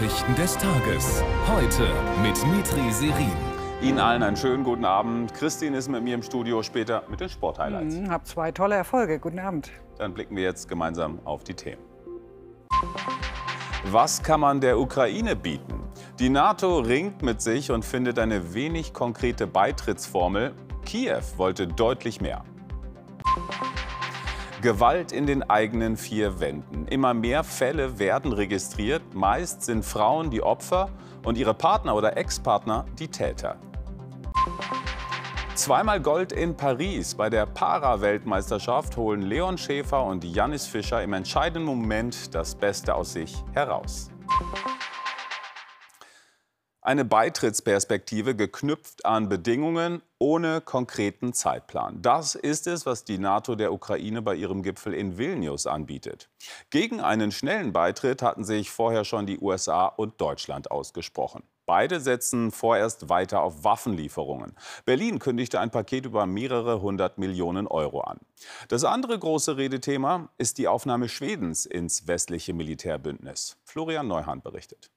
Nachrichten des Tages. Heute mit Mitri Serin. Ihnen allen einen schönen guten Abend. Christine ist mit mir im Studio, später mit den Sporthighlights. Mhm, hab zwei tolle Erfolge. Guten Abend. Dann blicken wir jetzt gemeinsam auf die Themen. Was kann man der Ukraine bieten? Die NATO ringt mit sich und findet eine wenig konkrete Beitrittsformel. Kiew wollte deutlich mehr. Gewalt in den eigenen vier Wänden. Immer mehr Fälle werden registriert. Meist sind Frauen die Opfer und ihre Partner oder Ex-Partner die Täter. Zweimal Gold in Paris. Bei der Para-Weltmeisterschaft holen Leon Schäfer und Janis Fischer im entscheidenden Moment das Beste aus sich heraus. Eine Beitrittsperspektive geknüpft an Bedingungen ohne konkreten Zeitplan. Das ist es, was die NATO der Ukraine bei ihrem Gipfel in Vilnius anbietet. Gegen einen schnellen Beitritt hatten sich vorher schon die USA und Deutschland ausgesprochen. Beide setzen vorerst weiter auf Waffenlieferungen. Berlin kündigte ein Paket über mehrere hundert Millionen Euro an. Das andere große Redethema ist die Aufnahme Schwedens ins westliche Militärbündnis. Florian Neuhan berichtet.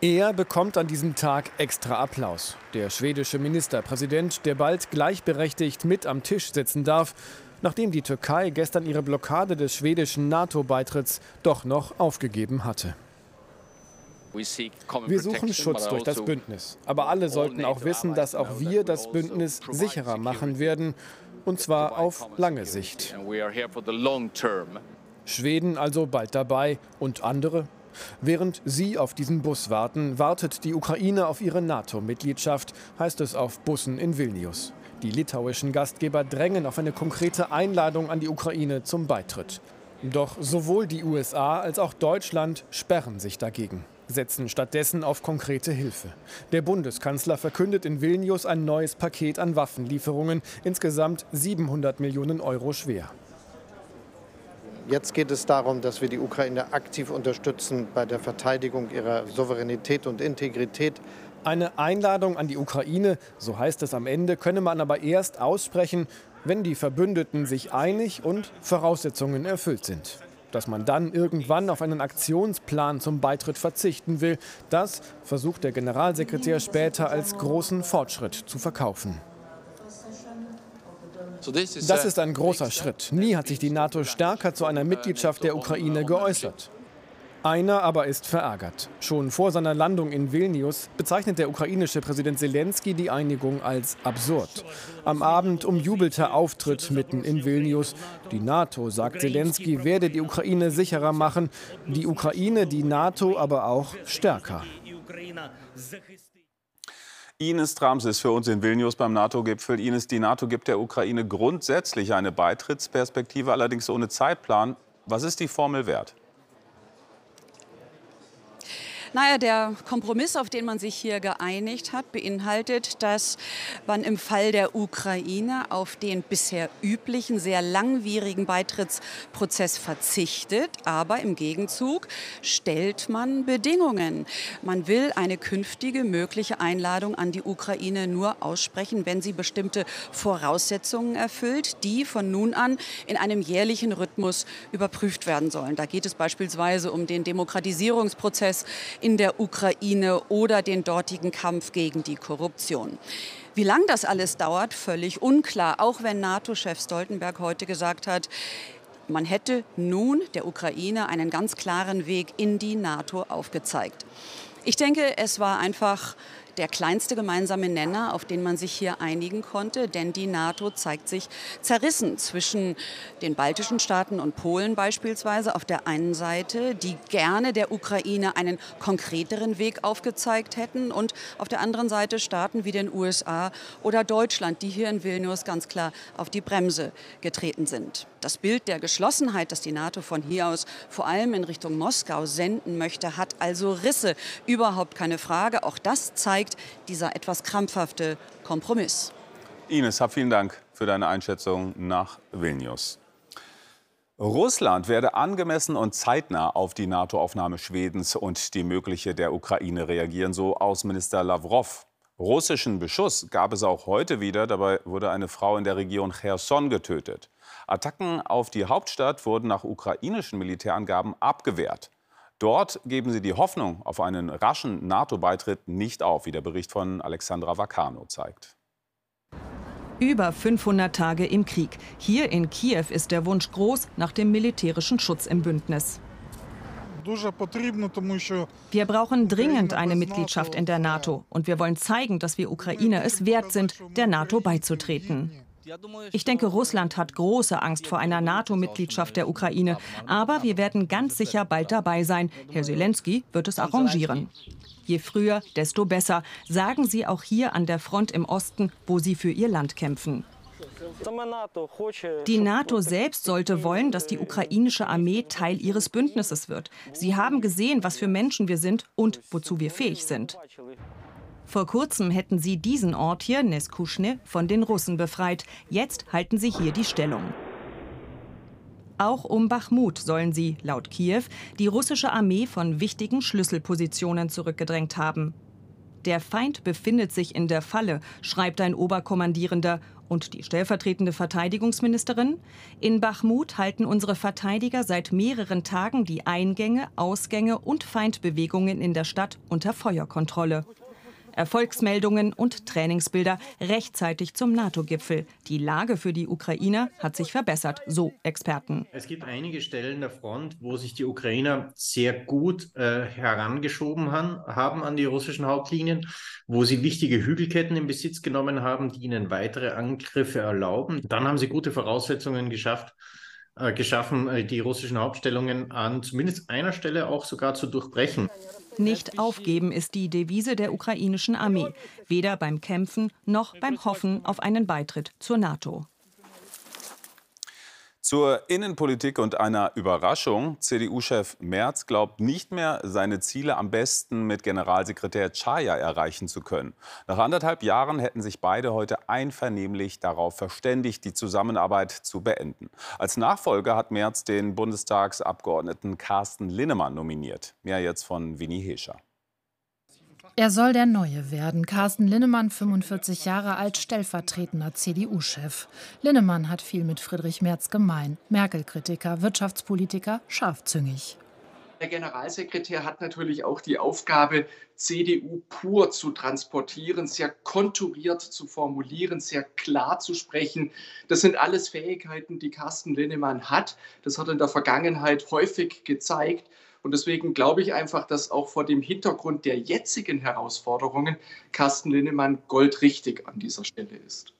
Er bekommt an diesem Tag extra Applaus. Der schwedische Ministerpräsident, der bald gleichberechtigt mit am Tisch sitzen darf, nachdem die Türkei gestern ihre Blockade des schwedischen NATO-Beitritts doch noch aufgegeben hatte. Wir suchen Schutz durch das Bündnis. Aber alle sollten auch wissen, dass auch wir das Bündnis sicherer machen werden, und zwar auf lange Sicht. Schweden also bald dabei und andere Während sie auf diesen Bus warten, wartet die Ukraine auf ihre NATO-Mitgliedschaft, heißt es auf Bussen in Vilnius. Die litauischen Gastgeber drängen auf eine konkrete Einladung an die Ukraine zum Beitritt. Doch sowohl die USA als auch Deutschland sperren sich dagegen, setzen stattdessen auf konkrete Hilfe. Der Bundeskanzler verkündet in Vilnius ein neues Paket an Waffenlieferungen, insgesamt 700 Millionen Euro schwer. Jetzt geht es darum, dass wir die Ukraine aktiv unterstützen bei der Verteidigung ihrer Souveränität und Integrität. Eine Einladung an die Ukraine, so heißt es am Ende, könne man aber erst aussprechen, wenn die Verbündeten sich einig und Voraussetzungen erfüllt sind. Dass man dann irgendwann auf einen Aktionsplan zum Beitritt verzichten will, das versucht der Generalsekretär später als großen Fortschritt zu verkaufen. Das ist ein großer Schritt. Nie hat sich die NATO stärker zu einer Mitgliedschaft der Ukraine geäußert. Einer aber ist verärgert. Schon vor seiner Landung in Vilnius bezeichnet der ukrainische Präsident Zelensky die Einigung als absurd. Am Abend umjubelter Auftritt mitten in Vilnius. Die NATO, sagt Zelensky, werde die Ukraine sicherer machen, die Ukraine, die NATO aber auch stärker. Ines Trams ist für uns in Vilnius beim NATO-Gipfel. Ines, die NATO gibt der Ukraine grundsätzlich eine Beitrittsperspektive, allerdings ohne Zeitplan. Was ist die Formel wert? Naja, der Kompromiss, auf den man sich hier geeinigt hat, beinhaltet, dass man im Fall der Ukraine auf den bisher üblichen, sehr langwierigen Beitrittsprozess verzichtet. Aber im Gegenzug stellt man Bedingungen. Man will eine künftige mögliche Einladung an die Ukraine nur aussprechen, wenn sie bestimmte Voraussetzungen erfüllt, die von nun an in einem jährlichen Rhythmus überprüft werden sollen. Da geht es beispielsweise um den Demokratisierungsprozess in der Ukraine oder den dortigen Kampf gegen die Korruption. Wie lange das alles dauert, völlig unklar, auch wenn NATO-Chef Stoltenberg heute gesagt hat, man hätte nun der Ukraine einen ganz klaren Weg in die NATO aufgezeigt. Ich denke, es war einfach der kleinste gemeinsame Nenner, auf den man sich hier einigen konnte, denn die NATO zeigt sich zerrissen zwischen den baltischen Staaten und Polen beispielsweise auf der einen Seite, die gerne der Ukraine einen konkreteren Weg aufgezeigt hätten und auf der anderen Seite Staaten wie den USA oder Deutschland, die hier in Vilnius ganz klar auf die Bremse getreten sind. Das Bild der Geschlossenheit, das die NATO von hier aus vor allem in Richtung Moskau senden möchte, hat also Risse. Überhaupt keine Frage. Auch das zeigt dieser etwas krampfhafte Kompromiss. Ines, hab vielen Dank für deine Einschätzung nach Vilnius. Russland werde angemessen und zeitnah auf die NATO-Aufnahme Schwedens und die mögliche der Ukraine reagieren, so Außenminister Lavrov. Russischen Beschuss gab es auch heute wieder. Dabei wurde eine Frau in der Region Cherson getötet. Attacken auf die Hauptstadt wurden nach ukrainischen Militärangaben abgewehrt. Dort geben sie die Hoffnung auf einen raschen NATO-Beitritt nicht auf, wie der Bericht von Alexandra Vacano zeigt. Über 500 Tage im Krieg. Hier in Kiew ist der Wunsch groß nach dem militärischen Schutz im Bündnis. Wir brauchen dringend eine Mitgliedschaft in der NATO und wir wollen zeigen, dass wir Ukrainer es wert sind, der NATO beizutreten. Ich denke, Russland hat große Angst vor einer NATO-Mitgliedschaft der Ukraine. Aber wir werden ganz sicher bald dabei sein. Herr Zelensky wird es arrangieren. Je früher, desto besser, sagen sie auch hier an der Front im Osten, wo sie für ihr Land kämpfen. Die NATO selbst sollte wollen, dass die ukrainische Armee Teil ihres Bündnisses wird. Sie haben gesehen, was für Menschen wir sind und wozu wir fähig sind. Vor kurzem hätten sie diesen Ort hier, Neskuschne, von den Russen befreit. Jetzt halten sie hier die Stellung. Auch um Bachmut sollen sie, laut Kiew, die russische Armee von wichtigen Schlüsselpositionen zurückgedrängt haben. Der Feind befindet sich in der Falle, schreibt ein Oberkommandierender. Und die stellvertretende Verteidigungsministerin? In Bachmut halten unsere Verteidiger seit mehreren Tagen die Eingänge, Ausgänge und Feindbewegungen in der Stadt unter Feuerkontrolle. Erfolgsmeldungen und Trainingsbilder rechtzeitig zum NATO-Gipfel. Die Lage für die Ukrainer hat sich verbessert, so Experten. Es gibt einige Stellen der Front, wo sich die Ukrainer sehr gut äh, herangeschoben han, haben an die russischen Hauptlinien, wo sie wichtige Hügelketten in Besitz genommen haben, die ihnen weitere Angriffe erlauben. Dann haben sie gute Voraussetzungen geschafft, geschaffen, äh, die russischen Hauptstellungen an zumindest einer Stelle auch sogar zu durchbrechen. Nicht aufgeben ist die Devise der ukrainischen Armee, weder beim Kämpfen noch beim Hoffen auf einen Beitritt zur NATO. Zur Innenpolitik und einer Überraschung. CDU-Chef Merz glaubt nicht mehr, seine Ziele am besten mit Generalsekretär Chaya erreichen zu können. Nach anderthalb Jahren hätten sich beide heute einvernehmlich darauf verständigt, die Zusammenarbeit zu beenden. Als Nachfolger hat Merz den Bundestagsabgeordneten Carsten Linnemann nominiert. Mehr jetzt von Winnie Hescher. Er soll der Neue werden. Carsten Linnemann, 45 Jahre alt, stellvertretender CDU-Chef. Linnemann hat viel mit Friedrich Merz gemein. Merkel-Kritiker, Wirtschaftspolitiker, scharfzüngig. Der Generalsekretär hat natürlich auch die Aufgabe, CDU pur zu transportieren, sehr konturiert zu formulieren, sehr klar zu sprechen. Das sind alles Fähigkeiten, die Carsten Linnemann hat. Das hat er in der Vergangenheit häufig gezeigt. Und deswegen glaube ich einfach, dass auch vor dem Hintergrund der jetzigen Herausforderungen Carsten Linnemann goldrichtig an dieser Stelle ist.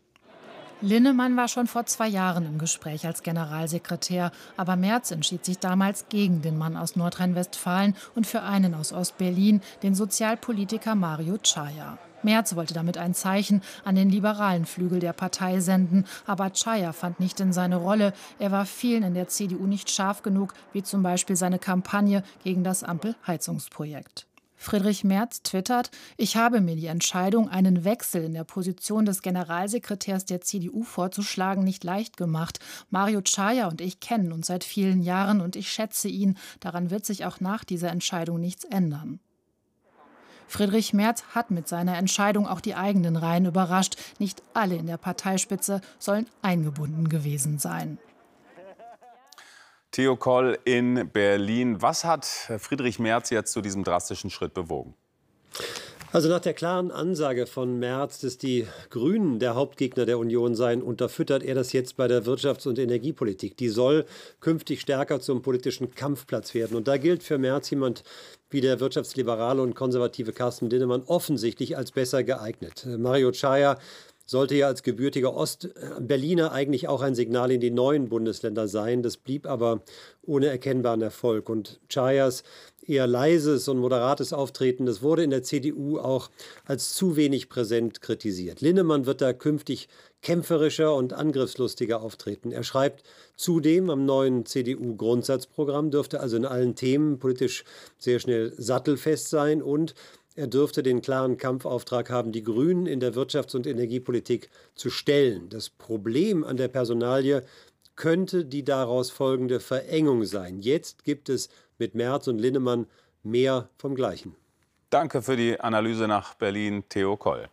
Linnemann war schon vor zwei Jahren im Gespräch als Generalsekretär, aber Merz entschied sich damals gegen den Mann aus Nordrhein-Westfalen und für einen aus Ostberlin, den Sozialpolitiker Mario Chaya. Merz wollte damit ein Zeichen an den liberalen Flügel der Partei senden, aber Chaya fand nicht in seine Rolle. Er war vielen in der CDU nicht scharf genug, wie zum Beispiel seine Kampagne gegen das Ampel-Heizungsprojekt. Friedrich Merz twittert, ich habe mir die Entscheidung, einen Wechsel in der Position des Generalsekretärs der CDU vorzuschlagen, nicht leicht gemacht. Mario Chaya und ich kennen uns seit vielen Jahren und ich schätze ihn. Daran wird sich auch nach dieser Entscheidung nichts ändern. Friedrich Merz hat mit seiner Entscheidung auch die eigenen Reihen überrascht. Nicht alle in der Parteispitze sollen eingebunden gewesen sein. Theo Koll in Berlin. Was hat Friedrich Merz jetzt zu diesem drastischen Schritt bewogen? Also nach der klaren Ansage von Merz, dass die Grünen der Hauptgegner der Union seien, unterfüttert er das jetzt bei der Wirtschafts- und Energiepolitik. Die soll künftig stärker zum politischen Kampfplatz werden. Und da gilt für Merz jemand wie der wirtschaftsliberale und konservative Carsten Linnemann offensichtlich als besser geeignet. Mario Chaya sollte ja als gebürtiger Ostberliner eigentlich auch ein Signal in die neuen Bundesländer sein. Das blieb aber ohne erkennbaren Erfolg. Und Chayas eher leises und moderates Auftreten, das wurde in der CDU auch als zu wenig präsent kritisiert. Linnemann wird da künftig kämpferischer und angriffslustiger auftreten. Er schreibt zudem am neuen CDU-Grundsatzprogramm, dürfte also in allen Themen politisch sehr schnell sattelfest sein und er dürfte den klaren Kampfauftrag haben, die Grünen in der Wirtschafts- und Energiepolitik zu stellen. Das Problem an der Personalie könnte die daraus folgende Verengung sein. Jetzt gibt es mit Merz und Linnemann mehr vom Gleichen. Danke für die Analyse nach Berlin, Theo Koll.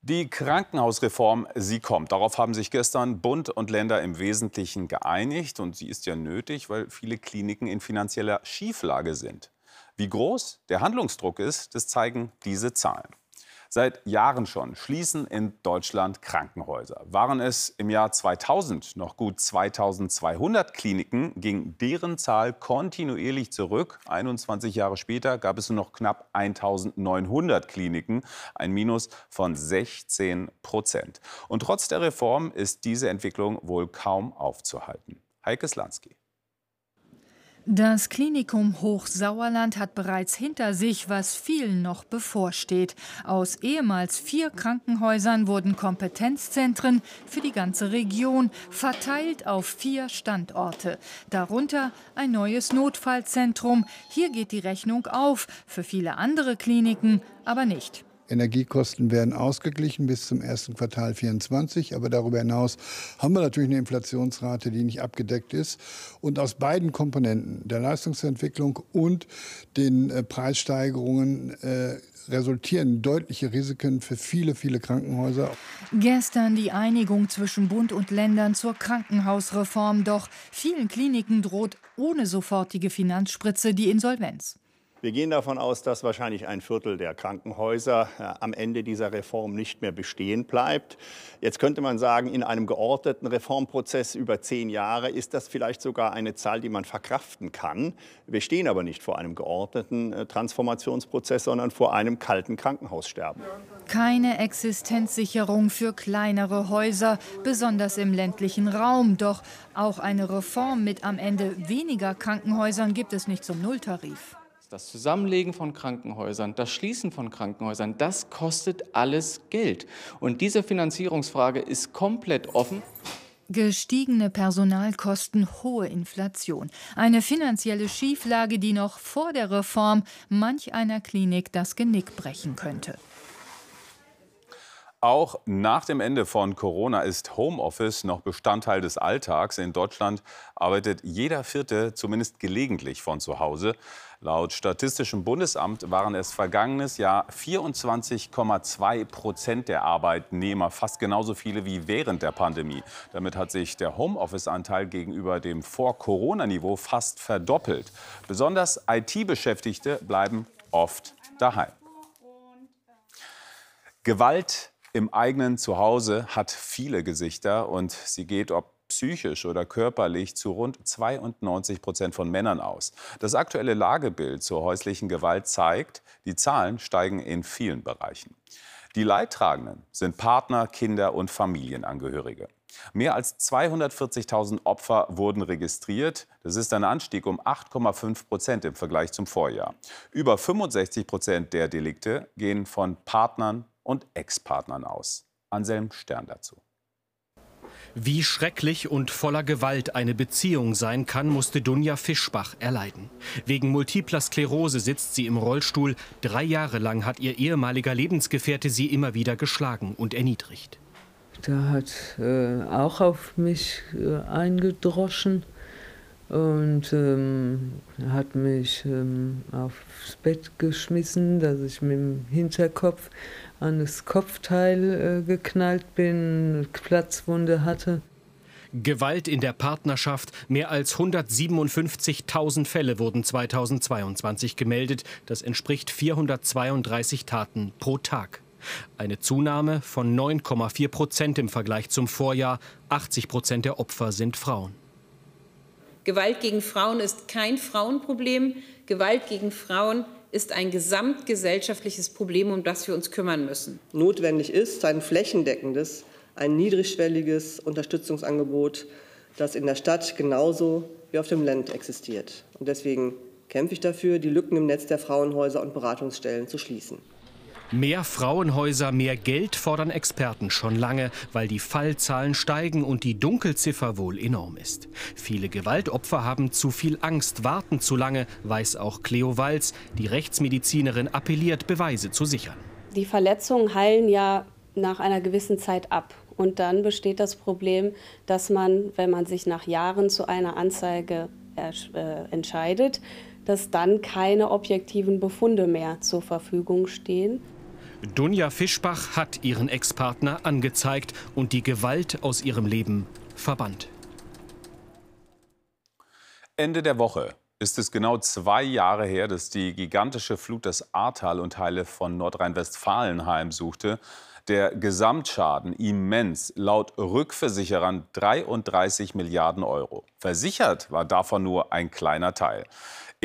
Die Krankenhausreform, sie kommt. Darauf haben sich gestern Bund und Länder im Wesentlichen geeinigt. Und sie ist ja nötig, weil viele Kliniken in finanzieller Schieflage sind. Wie groß der Handlungsdruck ist, das zeigen diese Zahlen. Seit Jahren schon schließen in Deutschland Krankenhäuser. Waren es im Jahr 2000 noch gut 2200 Kliniken, ging deren Zahl kontinuierlich zurück. 21 Jahre später gab es nur noch knapp 1900 Kliniken, ein Minus von 16 Prozent. Und trotz der Reform ist diese Entwicklung wohl kaum aufzuhalten. Heike Slansky. Das Klinikum Hochsauerland hat bereits hinter sich, was vielen noch bevorsteht. Aus ehemals vier Krankenhäusern wurden Kompetenzzentren für die ganze Region, verteilt auf vier Standorte. Darunter ein neues Notfallzentrum. Hier geht die Rechnung auf, für viele andere Kliniken aber nicht. Energiekosten werden ausgeglichen bis zum ersten Quartal 24. Aber darüber hinaus haben wir natürlich eine Inflationsrate, die nicht abgedeckt ist. Und aus beiden Komponenten, der Leistungsentwicklung und den äh, Preissteigerungen, äh, resultieren deutliche Risiken für viele, viele Krankenhäuser. Gestern die Einigung zwischen Bund und Ländern zur Krankenhausreform. Doch vielen Kliniken droht ohne sofortige Finanzspritze die Insolvenz. Wir gehen davon aus, dass wahrscheinlich ein Viertel der Krankenhäuser äh, am Ende dieser Reform nicht mehr bestehen bleibt. Jetzt könnte man sagen, in einem geordneten Reformprozess über zehn Jahre ist das vielleicht sogar eine Zahl, die man verkraften kann. Wir stehen aber nicht vor einem geordneten äh, Transformationsprozess, sondern vor einem kalten Krankenhaussterben. Keine Existenzsicherung für kleinere Häuser, besonders im ländlichen Raum. Doch auch eine Reform mit am Ende weniger Krankenhäusern gibt es nicht zum Nulltarif. Das Zusammenlegen von Krankenhäusern, das Schließen von Krankenhäusern, das kostet alles Geld. Und diese Finanzierungsfrage ist komplett offen. Gestiegene Personalkosten, hohe Inflation. Eine finanzielle Schieflage, die noch vor der Reform manch einer Klinik das Genick brechen könnte. Auch nach dem Ende von Corona ist Homeoffice noch Bestandteil des Alltags. In Deutschland arbeitet jeder Vierte zumindest gelegentlich von zu Hause. Laut Statistischem Bundesamt waren es vergangenes Jahr 24,2 Prozent der Arbeitnehmer, fast genauso viele wie während der Pandemie. Damit hat sich der Homeoffice-Anteil gegenüber dem Vor-Corona-Niveau fast verdoppelt. Besonders IT-Beschäftigte bleiben oft daheim. Gewalt im eigenen Zuhause hat viele Gesichter und sie geht, ob psychisch oder körperlich, zu rund 92 Prozent von Männern aus. Das aktuelle Lagebild zur häuslichen Gewalt zeigt, die Zahlen steigen in vielen Bereichen. Die Leidtragenden sind Partner, Kinder und Familienangehörige. Mehr als 240.000 Opfer wurden registriert. Das ist ein Anstieg um 8,5 Prozent im Vergleich zum Vorjahr. Über 65 Prozent der Delikte gehen von Partnern und Ex-Partnern aus. Anselm Stern dazu. Wie schrecklich und voller Gewalt eine Beziehung sein kann, musste Dunja Fischbach erleiden. Wegen multipler Sklerose sitzt sie im Rollstuhl. Drei Jahre lang hat ihr ehemaliger Lebensgefährte sie immer wieder geschlagen und erniedrigt. Der hat äh, auch auf mich äh, eingedroschen und ähm, hat mich ähm, aufs Bett geschmissen, dass ich mit dem Hinterkopf an das Kopfteil äh, geknallt bin, Platzwunde hatte. Gewalt in der Partnerschaft. Mehr als 157.000 Fälle wurden 2022 gemeldet. Das entspricht 432 Taten pro Tag. Eine Zunahme von 9,4 Prozent im Vergleich zum Vorjahr. 80 Prozent der Opfer sind Frauen. Gewalt gegen Frauen ist kein Frauenproblem. Gewalt gegen Frauen ist ein gesamtgesellschaftliches Problem, um das wir uns kümmern müssen. Notwendig ist ein flächendeckendes, ein niedrigschwelliges Unterstützungsangebot, das in der Stadt genauso wie auf dem Land existiert. Und deswegen kämpfe ich dafür, die Lücken im Netz der Frauenhäuser und Beratungsstellen zu schließen. Mehr Frauenhäuser, mehr Geld fordern Experten schon lange, weil die Fallzahlen steigen und die Dunkelziffer wohl enorm ist. Viele Gewaltopfer haben zu viel Angst, warten zu lange, weiß auch Cleo Walz. Die Rechtsmedizinerin appelliert, Beweise zu sichern. Die Verletzungen heilen ja nach einer gewissen Zeit ab. Und dann besteht das Problem, dass man, wenn man sich nach Jahren zu einer Anzeige äh, entscheidet, dass dann keine objektiven Befunde mehr zur Verfügung stehen. Dunja Fischbach hat ihren Ex-Partner angezeigt und die Gewalt aus ihrem Leben verbannt. Ende der Woche ist es genau zwei Jahre her, dass die gigantische Flut das Ahrtal und Teile von Nordrhein-Westfalen heimsuchte. Der Gesamtschaden immens, laut Rückversicherern 33 Milliarden Euro. Versichert war davon nur ein kleiner Teil.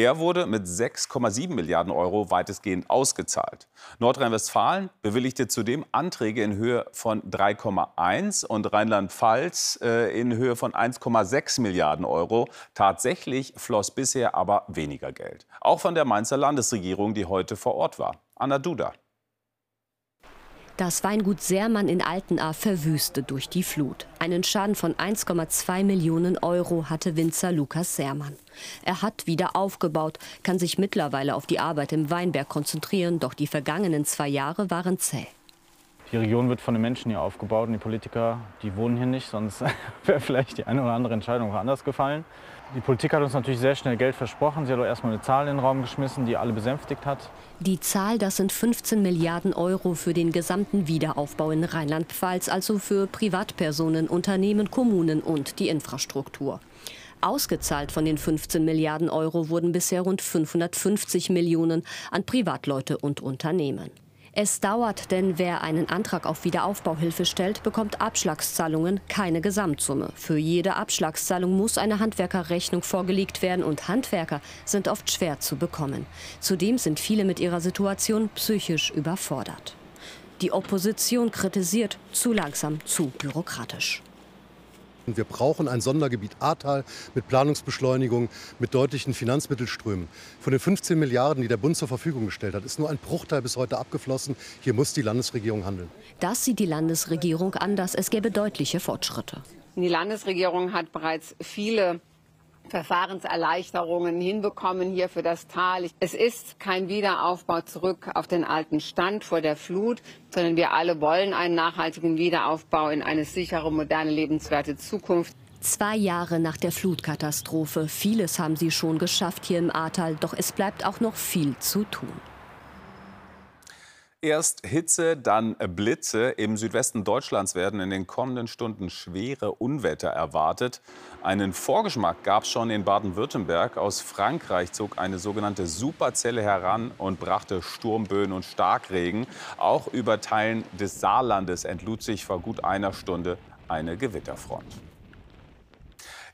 Er wurde mit 6,7 Milliarden Euro weitestgehend ausgezahlt. Nordrhein-Westfalen bewilligte zudem Anträge in Höhe von 3,1 und Rheinland-Pfalz äh, in Höhe von 1,6 Milliarden Euro. Tatsächlich floss bisher aber weniger Geld. Auch von der Mainzer Landesregierung, die heute vor Ort war. Anna Duda. Das Weingut Seermann in Altenahr verwüstet durch die Flut. Einen Schaden von 1,2 Millionen Euro hatte Winzer Lukas Seermann. Er hat wieder aufgebaut, kann sich mittlerweile auf die Arbeit im Weinberg konzentrieren, doch die vergangenen zwei Jahre waren zäh. Die Region wird von den Menschen hier aufgebaut und die Politiker, die wohnen hier nicht, sonst wäre vielleicht die eine oder andere Entscheidung anders gefallen. Die Politik hat uns natürlich sehr schnell Geld versprochen. Sie hat auch erstmal eine Zahl in den Raum geschmissen, die alle besänftigt hat. Die Zahl, das sind 15 Milliarden Euro für den gesamten Wiederaufbau in Rheinland-Pfalz, also für Privatpersonen, Unternehmen, Kommunen und die Infrastruktur. Ausgezahlt von den 15 Milliarden Euro wurden bisher rund 550 Millionen an Privatleute und Unternehmen. Es dauert, denn wer einen Antrag auf Wiederaufbauhilfe stellt, bekommt Abschlagszahlungen, keine Gesamtsumme. Für jede Abschlagszahlung muss eine Handwerkerrechnung vorgelegt werden und Handwerker sind oft schwer zu bekommen. Zudem sind viele mit ihrer Situation psychisch überfordert. Die Opposition kritisiert zu langsam, zu bürokratisch. Wir brauchen ein Sondergebiet Ahrtal mit Planungsbeschleunigung, mit deutlichen Finanzmittelströmen. Von den 15 Milliarden, die der Bund zur Verfügung gestellt hat, ist nur ein Bruchteil bis heute abgeflossen. Hier muss die Landesregierung handeln. Das sieht die Landesregierung anders. Es gäbe deutliche Fortschritte. Die Landesregierung hat bereits viele Verfahrenserleichterungen hinbekommen hier für das Tal. Es ist kein Wiederaufbau zurück auf den alten Stand vor der Flut, sondern wir alle wollen einen nachhaltigen Wiederaufbau in eine sichere, moderne, lebenswerte Zukunft. Zwei Jahre nach der Flutkatastrophe. Vieles haben sie schon geschafft hier im Ahrtal, doch es bleibt auch noch viel zu tun. Erst Hitze, dann Blitze. Im Südwesten Deutschlands werden in den kommenden Stunden schwere Unwetter erwartet. Einen Vorgeschmack gab es schon in Baden-Württemberg. Aus Frankreich zog eine sogenannte Superzelle heran und brachte Sturmböen und Starkregen. Auch über Teilen des Saarlandes entlud sich vor gut einer Stunde eine Gewitterfront.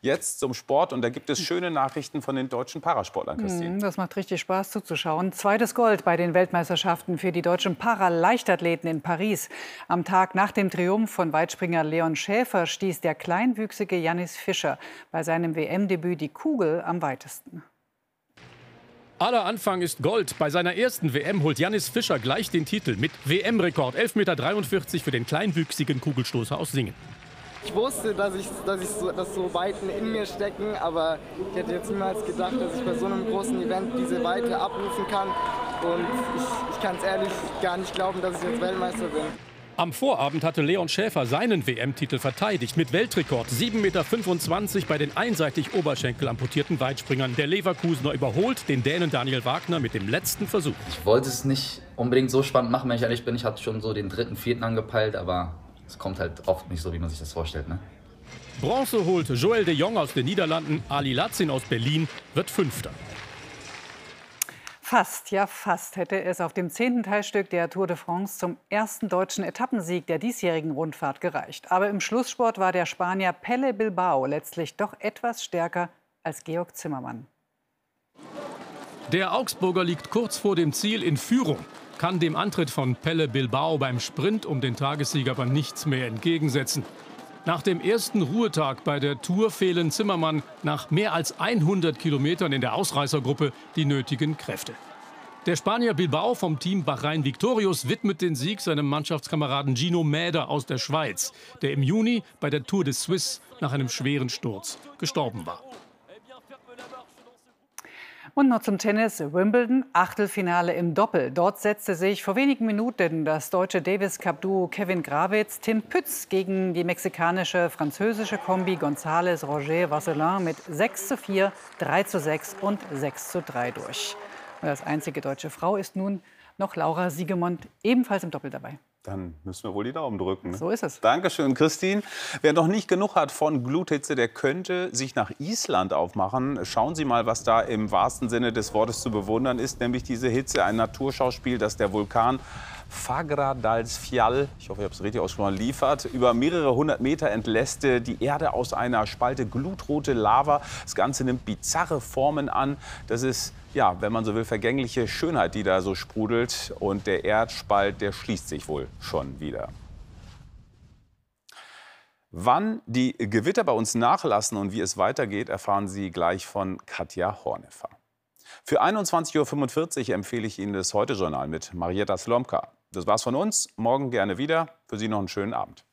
Jetzt zum Sport und da gibt es schöne Nachrichten von den deutschen Parasportlern, Christine. Das macht richtig Spaß zuzuschauen. Zweites Gold bei den Weltmeisterschaften für die deutschen Paraleichtathleten in Paris. Am Tag nach dem Triumph von Weitspringer Leon Schäfer stieß der kleinwüchsige Janis Fischer bei seinem WM-Debüt die Kugel am weitesten. Aller Anfang ist Gold. Bei seiner ersten WM holt Janis Fischer gleich den Titel mit WM-Rekord 11,43 Meter für den kleinwüchsigen Kugelstoßer aus Singen. Ich wusste, dass, ich, dass, ich so, dass so Weiten in mir stecken, aber ich hätte jetzt niemals gedacht, dass ich bei so einem großen Event diese Weite abrufen kann. Und ich, ich kann es ehrlich gar nicht glauben, dass ich jetzt Weltmeister bin. Am Vorabend hatte Leon Schäfer seinen WM-Titel verteidigt mit Weltrekord 7,25 Meter bei den einseitig Oberschenkel amputierten Weitspringern. Der Leverkusener überholt den Dänen Daniel Wagner mit dem letzten Versuch. Ich wollte es nicht unbedingt so spannend machen, wenn ich ehrlich bin. Ich hatte schon so den dritten, vierten angepeilt, aber es kommt halt oft nicht so, wie man sich das vorstellt. Ne? Bronze holt Joel de Jong aus den Niederlanden, Ali Lazin aus Berlin wird Fünfter. Fast, ja fast hätte es auf dem zehnten Teilstück der Tour de France zum ersten deutschen Etappensieg der diesjährigen Rundfahrt gereicht. Aber im Schlusssport war der Spanier Pelle Bilbao letztlich doch etwas stärker als Georg Zimmermann. Der Augsburger liegt kurz vor dem Ziel in Führung kann dem Antritt von Pelle Bilbao beim Sprint um den Tagessieg aber nichts mehr entgegensetzen. Nach dem ersten Ruhetag bei der Tour fehlen Zimmermann nach mehr als 100 Kilometern in der Ausreißergruppe die nötigen Kräfte. Der Spanier Bilbao vom Team Bahrain Victorious widmet den Sieg seinem Mannschaftskameraden Gino Mäder aus der Schweiz, der im Juni bei der Tour de Suisse nach einem schweren Sturz gestorben war. Und noch zum Tennis. Wimbledon, Achtelfinale im Doppel. Dort setzte sich vor wenigen Minuten das deutsche Davis Cup-Duo Kevin Grawitz, Tim Pütz gegen die mexikanische französische Kombi González Roger Vasselin mit 6 zu 4, 3 zu 6 und 6 zu 3 durch. Und als einzige deutsche Frau ist nun noch Laura Siegemond, ebenfalls im Doppel dabei. Dann müssen wir wohl die Daumen drücken. So ist es. Dankeschön, Christine. Wer noch nicht genug hat von Gluthitze, der könnte sich nach Island aufmachen. Schauen Sie mal, was da im wahrsten Sinne des Wortes zu bewundern ist, nämlich diese Hitze, ein Naturschauspiel, das der Vulkan Fagradalsfjall, ich hoffe, ich habe es richtig ausgesprochen, liefert. Über mehrere hundert Meter entlässt die Erde aus einer Spalte glutrote Lava. Das Ganze nimmt bizarre Formen an. Das ist, ja, wenn man so will, vergängliche Schönheit, die da so sprudelt. Und der Erdspalt, der schließt sich wohl schon wieder. Wann die Gewitter bei uns nachlassen und wie es weitergeht, erfahren Sie gleich von Katja Hornefer. Für 21.45 Uhr empfehle ich Ihnen das Heute-Journal mit Marietta Slomka. Das war's von uns. Morgen gerne wieder. Für Sie noch einen schönen Abend.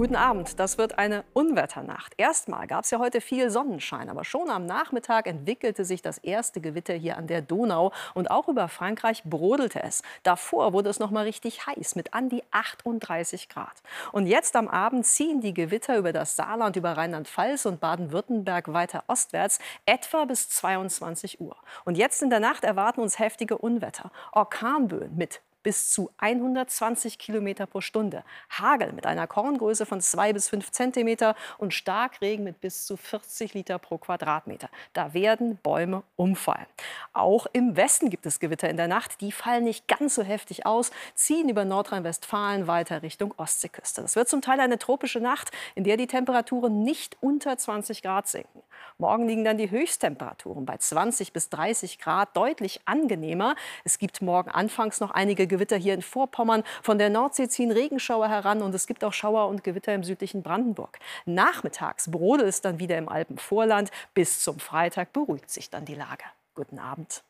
Guten Abend. Das wird eine Unwetternacht. Erstmal gab es ja heute viel Sonnenschein, aber schon am Nachmittag entwickelte sich das erste Gewitter hier an der Donau und auch über Frankreich brodelte es. Davor wurde es noch mal richtig heiß mit an die 38 Grad. Und jetzt am Abend ziehen die Gewitter über das Saarland, über Rheinland-Pfalz und Baden-Württemberg weiter ostwärts, etwa bis 22 Uhr. Und jetzt in der Nacht erwarten uns heftige Unwetter, Orkanböen mit bis zu 120 Kilometer pro Stunde. Hagel mit einer Korngröße von 2 bis 5 Zentimeter und Starkregen mit bis zu 40 Liter pro Quadratmeter. Da werden Bäume umfallen. Auch im Westen gibt es Gewitter in der Nacht. Die fallen nicht ganz so heftig aus, ziehen über Nordrhein-Westfalen weiter Richtung Ostseeküste. Das wird zum Teil eine tropische Nacht, in der die Temperaturen nicht unter 20 Grad sinken. Morgen liegen dann die Höchsttemperaturen bei 20 bis 30 Grad deutlich angenehmer. Es gibt morgen anfangs noch einige Gewitter hier in Vorpommern. Von der Nordsee ziehen Regenschauer heran und es gibt auch Schauer und Gewitter im südlichen Brandenburg. Nachmittags brodelt es dann wieder im Alpenvorland. Bis zum Freitag beruhigt sich dann die Lage. Guten Abend.